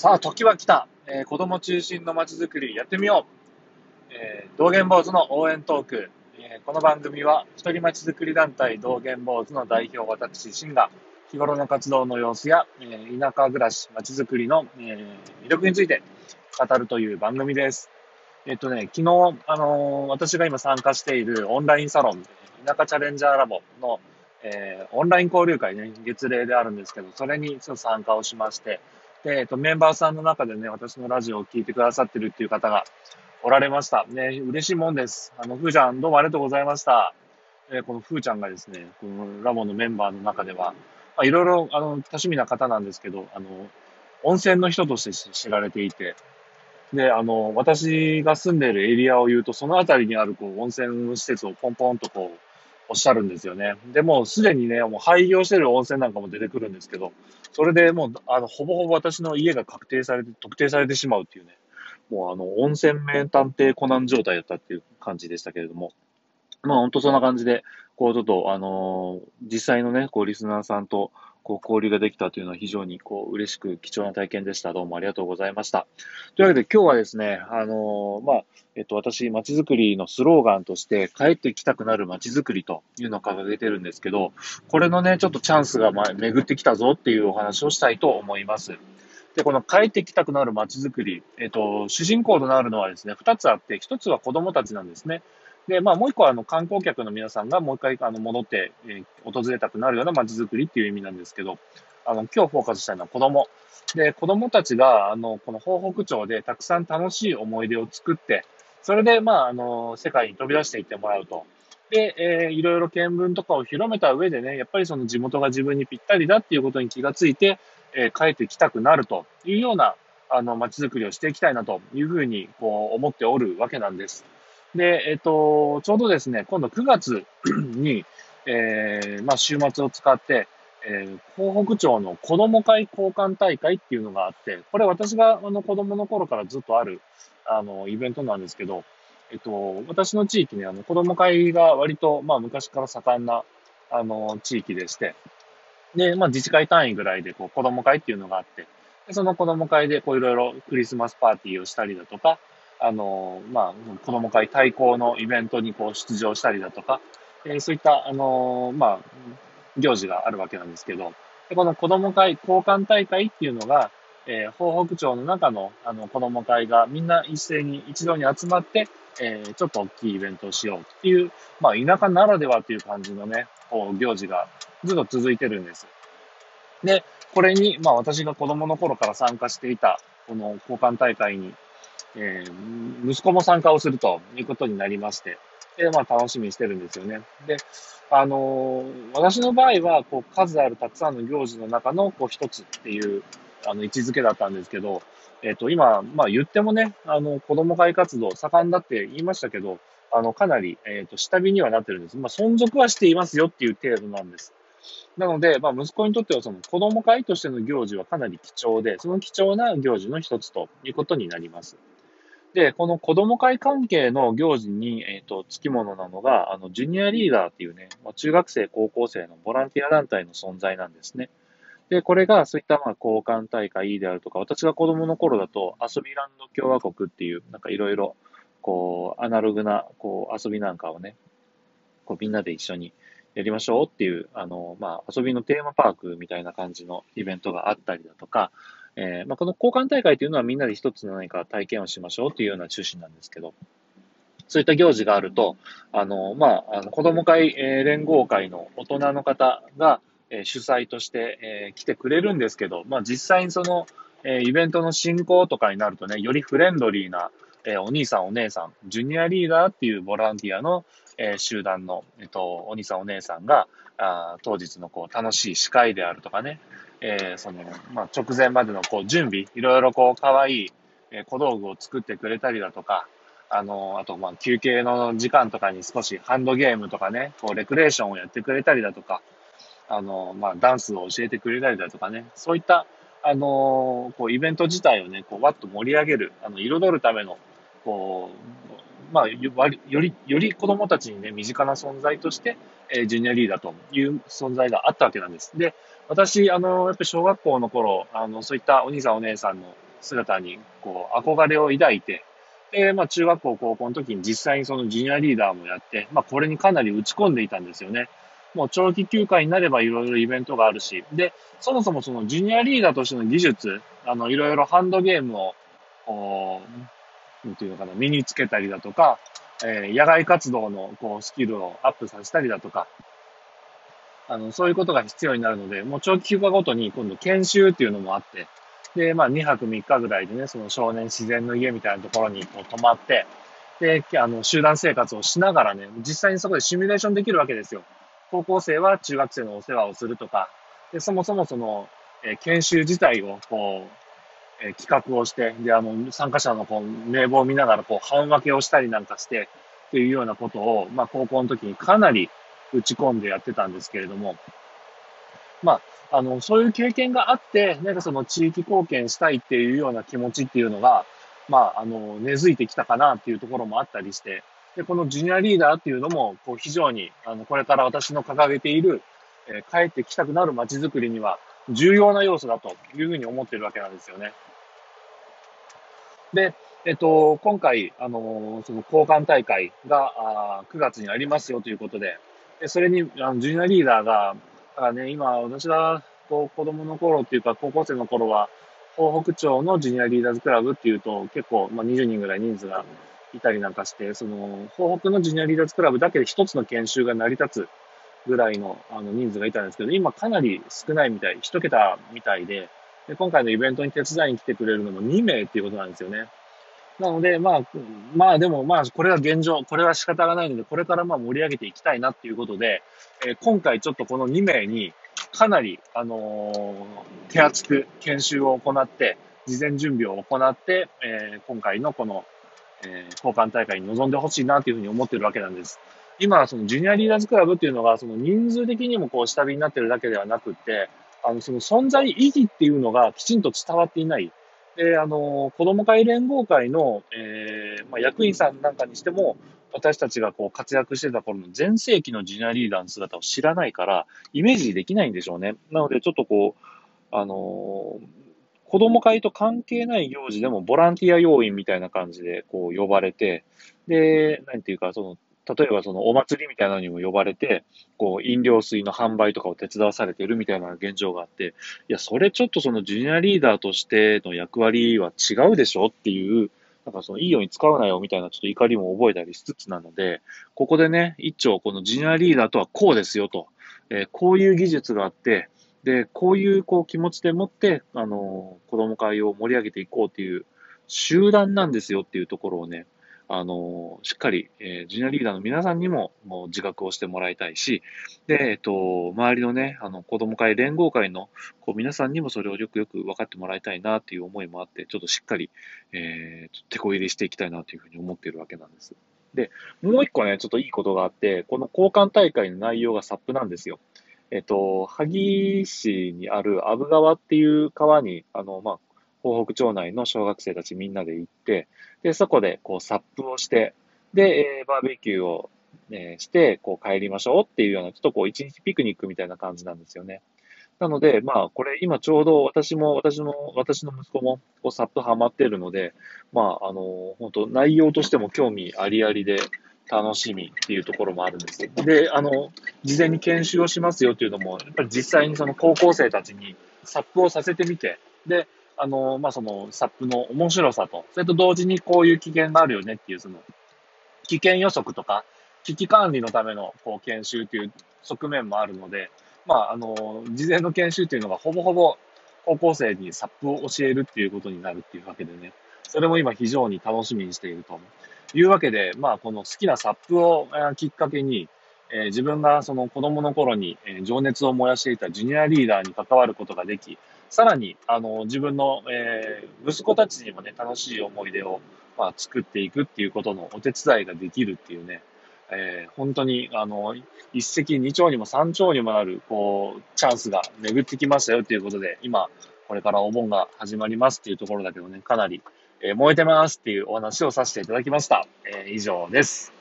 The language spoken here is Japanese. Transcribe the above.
さあ、時は来た。えー、子供中心の街づくりやってみよう。えー、道元坊主の応援トーク。えー、この番組は、一人街づくり団体道元坊主の代表私、シンが、日頃の活動の様子や、えー、田舎暮らし、街づくりの、えー、魅力について語るという番組です。えっとね、昨日、あのー、私が今参加しているオンラインサロン、田舎チャレンジャーラボの、え、オンライン交流会ね、月例であるんですけど、それにちょっと参加をしまして、で、えっと、メンバーさんの中でね、私のラジオを聞いてくださってるっていう方がおられました。ね、嬉しいもんです。あの、ふーちゃん、どうもありがとうございました。えー、このふーちゃんがですね、このラボのメンバーの中では、まあ、いろいろ、あの、多趣味な方なんですけど、あの、温泉の人として知られていて、で、あの、私が住んでいるエリアを言うと、その辺りにある、こう、温泉施設をポンポンとこう、おっしゃるんですよね。で、もうすでにね、もう廃業してる温泉なんかも出てくるんですけど、それでもう、あの、ほぼほぼ私の家が確定されて、特定されてしまうっていうね、もうあの、温泉名探偵コナン状態だったっていう感じでしたけれども、まあ本当そんな感じで、こうちょっと、あのー、実際のね、こうリスナーさんと、こう交流ができたというのは非常にこう嬉しく貴重な体験でした。どうもありがとうございました。というわけで今日はですね、あのー、まあ、えっと、私、街づくりのスローガンとして、帰ってきたくなる街づくりというのを掲げてるんですけど、これのね、ちょっとチャンスが巡ってきたぞっていうお話をしたいと思います。で、この帰ってきたくなる街づくり、えっと、主人公となるのはですね、二つあって、一つは子供たちなんですね。で、まあ、もう一個は、あの、観光客の皆さんがもう一回、あの、戻って、えー、訪れたくなるような街づくりっていう意味なんですけど、あの、今日フォーカスしたいのは子供。で、子供たちが、あの、この東北町でたくさん楽しい思い出を作って、それで、まあ、あの、世界に飛び出していってもらうと。で、えー、いろいろ見聞とかを広めた上でね、やっぱりその地元が自分にぴったりだっていうことに気がついて、えー、帰ってきたくなるというような、あの、街づくりをしていきたいなというふうに、こう、思っておるわけなんです。で、えっ、と、ちょうどですね、今度9月に、えー、まあ、週末を使って、えー、東北町の子供会交換大会っていうのがあって、これ私があの子供の頃からずっとある、あの、イベントなんですけど、えっと、私の地域にあの子供会が割と、まあ昔から盛んな、あの、地域でして、で、まあ自治会単位ぐらいでこう子供会っていうのがあって、でその子供会でこういろいろクリスマスパーティーをしたりだとか、あの、まあ、子供会対抗のイベントにこう出場したりだとか、えー、そういった、あの、まあ、行事があるわけなんですけど、でこの子供会交換大会っていうのが、えー、東北町の中のあの子供会がみんな一斉に一堂に集まって、えー、ちょっと大きいイベントをしようっていう、まあ、田舎ならではっていう感じのね、こう行事がずっと続いてるんです。で、これに、まあ私が子供の頃から参加していた、この交換大会にえー、息子も参加をするということになりまして、で、まあ楽しみにしてるんですよね。で、あのー、私の場合は、こう、数あるたくさんの行事の中の、こう、一つっていう、あの、位置づけだったんですけど、えっ、ー、と、今、まあ言ってもね、あの、子供会活動盛んだって言いましたけど、あの、かなり、えっ、と、下火にはなってるんです。まあ、存続はしていますよっていう程度なんです。なので、まあ、息子にとってはその子供会としての行事はかなり貴重で、その貴重な行事の一つということになります。で、この子供会関係の行事に、えっ、ー、と、つきものなのが、あの、ジュニアリーダーっていうね、まあ、中学生、高校生のボランティア団体の存在なんですね。で、これがそういったまあ交換大会であるとか、私が子供の頃だと遊びランド共和国っていう、なんかいろいろ、こう、アナログな、こう、遊びなんかをね、こう、みんなで一緒にやりましょうっていう、あの、まあ、遊びのテーマパークみたいな感じのイベントがあったりだとか、えー、まあ、この交換大会というのはみんなで一つの何か体験をしましょうというような中心なんですけど、そういった行事があると、あの、まあ、あの子供会、えー、連合会の大人の方が、えー、主催として、えー、来てくれるんですけど、まあ、実際にその、え、イベントの進行とかになるとね、よりフレンドリーな、え、お兄さんお姉さん、ジュニアリーダーっていうボランティアの、え、集団の、えっと、お兄さんお姉さんが、あ当日のこう楽しい司会であるとかね、えー、その、まあ、直前までのこう準備、いろいろこう、可愛い、え小道具を作ってくれたりだとか、あの、あと、ま、休憩の時間とかに少しハンドゲームとかね、こう、レクレーションをやってくれたりだとか、あの、まあ、ダンスを教えてくれたりだとかね、そういった、あの、こう、イベント自体をね、こう、わっと盛り上げる、あの、彩るための、こう、まあ、より、より子供たちにね、身近な存在として、えー、ジュニアリーダーという存在があったわけなんです。で、私、あの、やっぱり小学校の頃、あの、そういったお兄さんお姉さんの、姿に、こう、憧れを抱いて、で、まあ、中学校、高校の時に実際にそのジュニアリーダーもやって、まあ、これにかなり打ち込んでいたんですよね。もう長期休暇になればいろいろイベントがあるし、で、そもそもそのジュニアリーダーとしての技術、あの、いろいろハンドゲームを、なんていうのかな、身につけたりだとか、えー、野外活動のこうスキルをアップさせたりだとか、あの、そういうことが必要になるので、もう長期休暇ごとに今度研修っていうのもあって、で、まあ2泊3日ぐらいでね、その少年自然の家みたいなところにこう泊まって、で、あの、集団生活をしながらね、実際にそこでシミュレーションできるわけですよ。高校生は中学生のお世話をするとか、で、そもそもその、えー、研修自体をこう、え企画をして、で、あの、参加者のこう名簿を見ながら、こう、半分けをしたりなんかして、っていうようなことを、まあ、高校の時にかなり打ち込んでやってたんですけれども、まあ、あの、そういう経験があって、なんかその地域貢献したいっていうような気持ちっていうのが、まあ、あの、根付いてきたかなっていうところもあったりして、で、このジュニアリーダーっていうのも、こう、非常に、あの、これから私の掲げている、えー、帰ってきたくなる街づくりには重要な要素だというふうに思ってるわけなんですよね。で、えっと、今回、あの、その交換大会があ9月にありますよということで、でそれに、あのジュニアリーダーが、だからね、今、私がこう子供の頃っていうか、高校生の頃は、東北町のジュニアリーダーズクラブっていうと、結構、まあ、20人ぐらい人数がいたりなんかして、その、東北のジュニアリーダーズクラブだけで一つの研修が成り立つぐらいのあの人数がいたんですけど、今かなり少ないみたい、一桁みたいで、で、今回のイベントに手伝いに来てくれるのも2名っていうことなんですよね。なので、まあ、まあでもまあ、これは現状、これは仕方がないので、これからまあ盛り上げていきたいなっていうことで、えー、今回ちょっとこの2名にかなり、あのー、手厚く研修を行って、事前準備を行って、えー、今回のこの、え、交換大会に臨んでほしいなというふうに思ってるわけなんです。今、そのジュニアリーダーズクラブっていうのが、その人数的にもこう下火になってるだけではなくって、あの、その存在意義っていうのがきちんと伝わっていない。で、あの、子ども会連合会の、えー、まあ、役員さんなんかにしても、私たちがこう活躍してた頃の全盛期のジュニアリーダーの姿を知らないから、イメージできないんでしょうね。なので、ちょっとこう、あの子供会と関係ない行事でもボランティア要員みたいな感じでこう呼ばれて、で、なんていうか、その例えばそのお祭りみたいなのにも呼ばれて、こう飲料水の販売とかを手伝わされてるみたいな現状があって、いや、それちょっとそのジュニアリーダーとしての役割は違うでしょっていう、なんかそのいいように使うなよみたいなちょっと怒りも覚えたりしつつなので、ここでね、一丁このジュニアリーダーとはこうですよと、えー、こういう技術があって、で、こういうこう気持ちでもって、あのー、子供会を盛り上げていこうっていう集団なんですよっていうところをね、あの、しっかり、えー、ジュニアリーダーの皆さんにももう自覚をしてもらいたいし、で、えっと、周りのね、あの、子供会、連合会の、こう、皆さんにもそれをよくよく分かってもらいたいなっていう思いもあって、ちょっとしっかり、えー、手こ入れしていきたいなというふうに思っているわけなんです。で、もう一個ね、ちょっといいことがあって、この交換大会の内容がサップなんですよ。えっと、萩市にある阿武川っていう川に、あの、まあ、東北町内の小学生たちみんなで行って、で、そこでこうサップをして、で、えー、バーベキューを、ね、して、こう帰りましょうっていうような、ちょっとこう一日ピクニックみたいな感じなんですよね。なので、まあ、これ今ちょうど私も、私の、私の息子も、こう、サップハマってるので、まあ、あの、本当内容としても興味ありありで、楽しみっていうところもあるんです。で、あの、事前に研修をしますよっていうのも、やっぱり実際にその高校生たちにサップをさせてみて、で、あの、まあ、その、サップの面白さと、それと同時にこういう危険があるよねっていう、その、危険予測とか、危機管理のための、こう、研修という側面もあるので、まあ、あの、事前の研修っていうのがほぼほぼ高校生にサップを教えるっていうことになるっていうわけでね、それも今非常に楽しみにしているというわけで、まあ、この好きなサップをきっかけに、えー、自分がその子供の頃に、え、情熱を燃やしていたジュニアリーダーに関わることができ、さらに、あの、自分の、えー、息子たちにもね、楽しい思い出を、まあ、作っていくっていうことのお手伝いができるっていうね、えー、本当に、あの、一石二鳥にも三鳥にもなる、こう、チャンスが巡ってきましたよっていうことで、今、これからお盆が始まりますっていうところだけどね、かなり、えー、燃えてますっていうお話をさせていただきました。えー、以上です。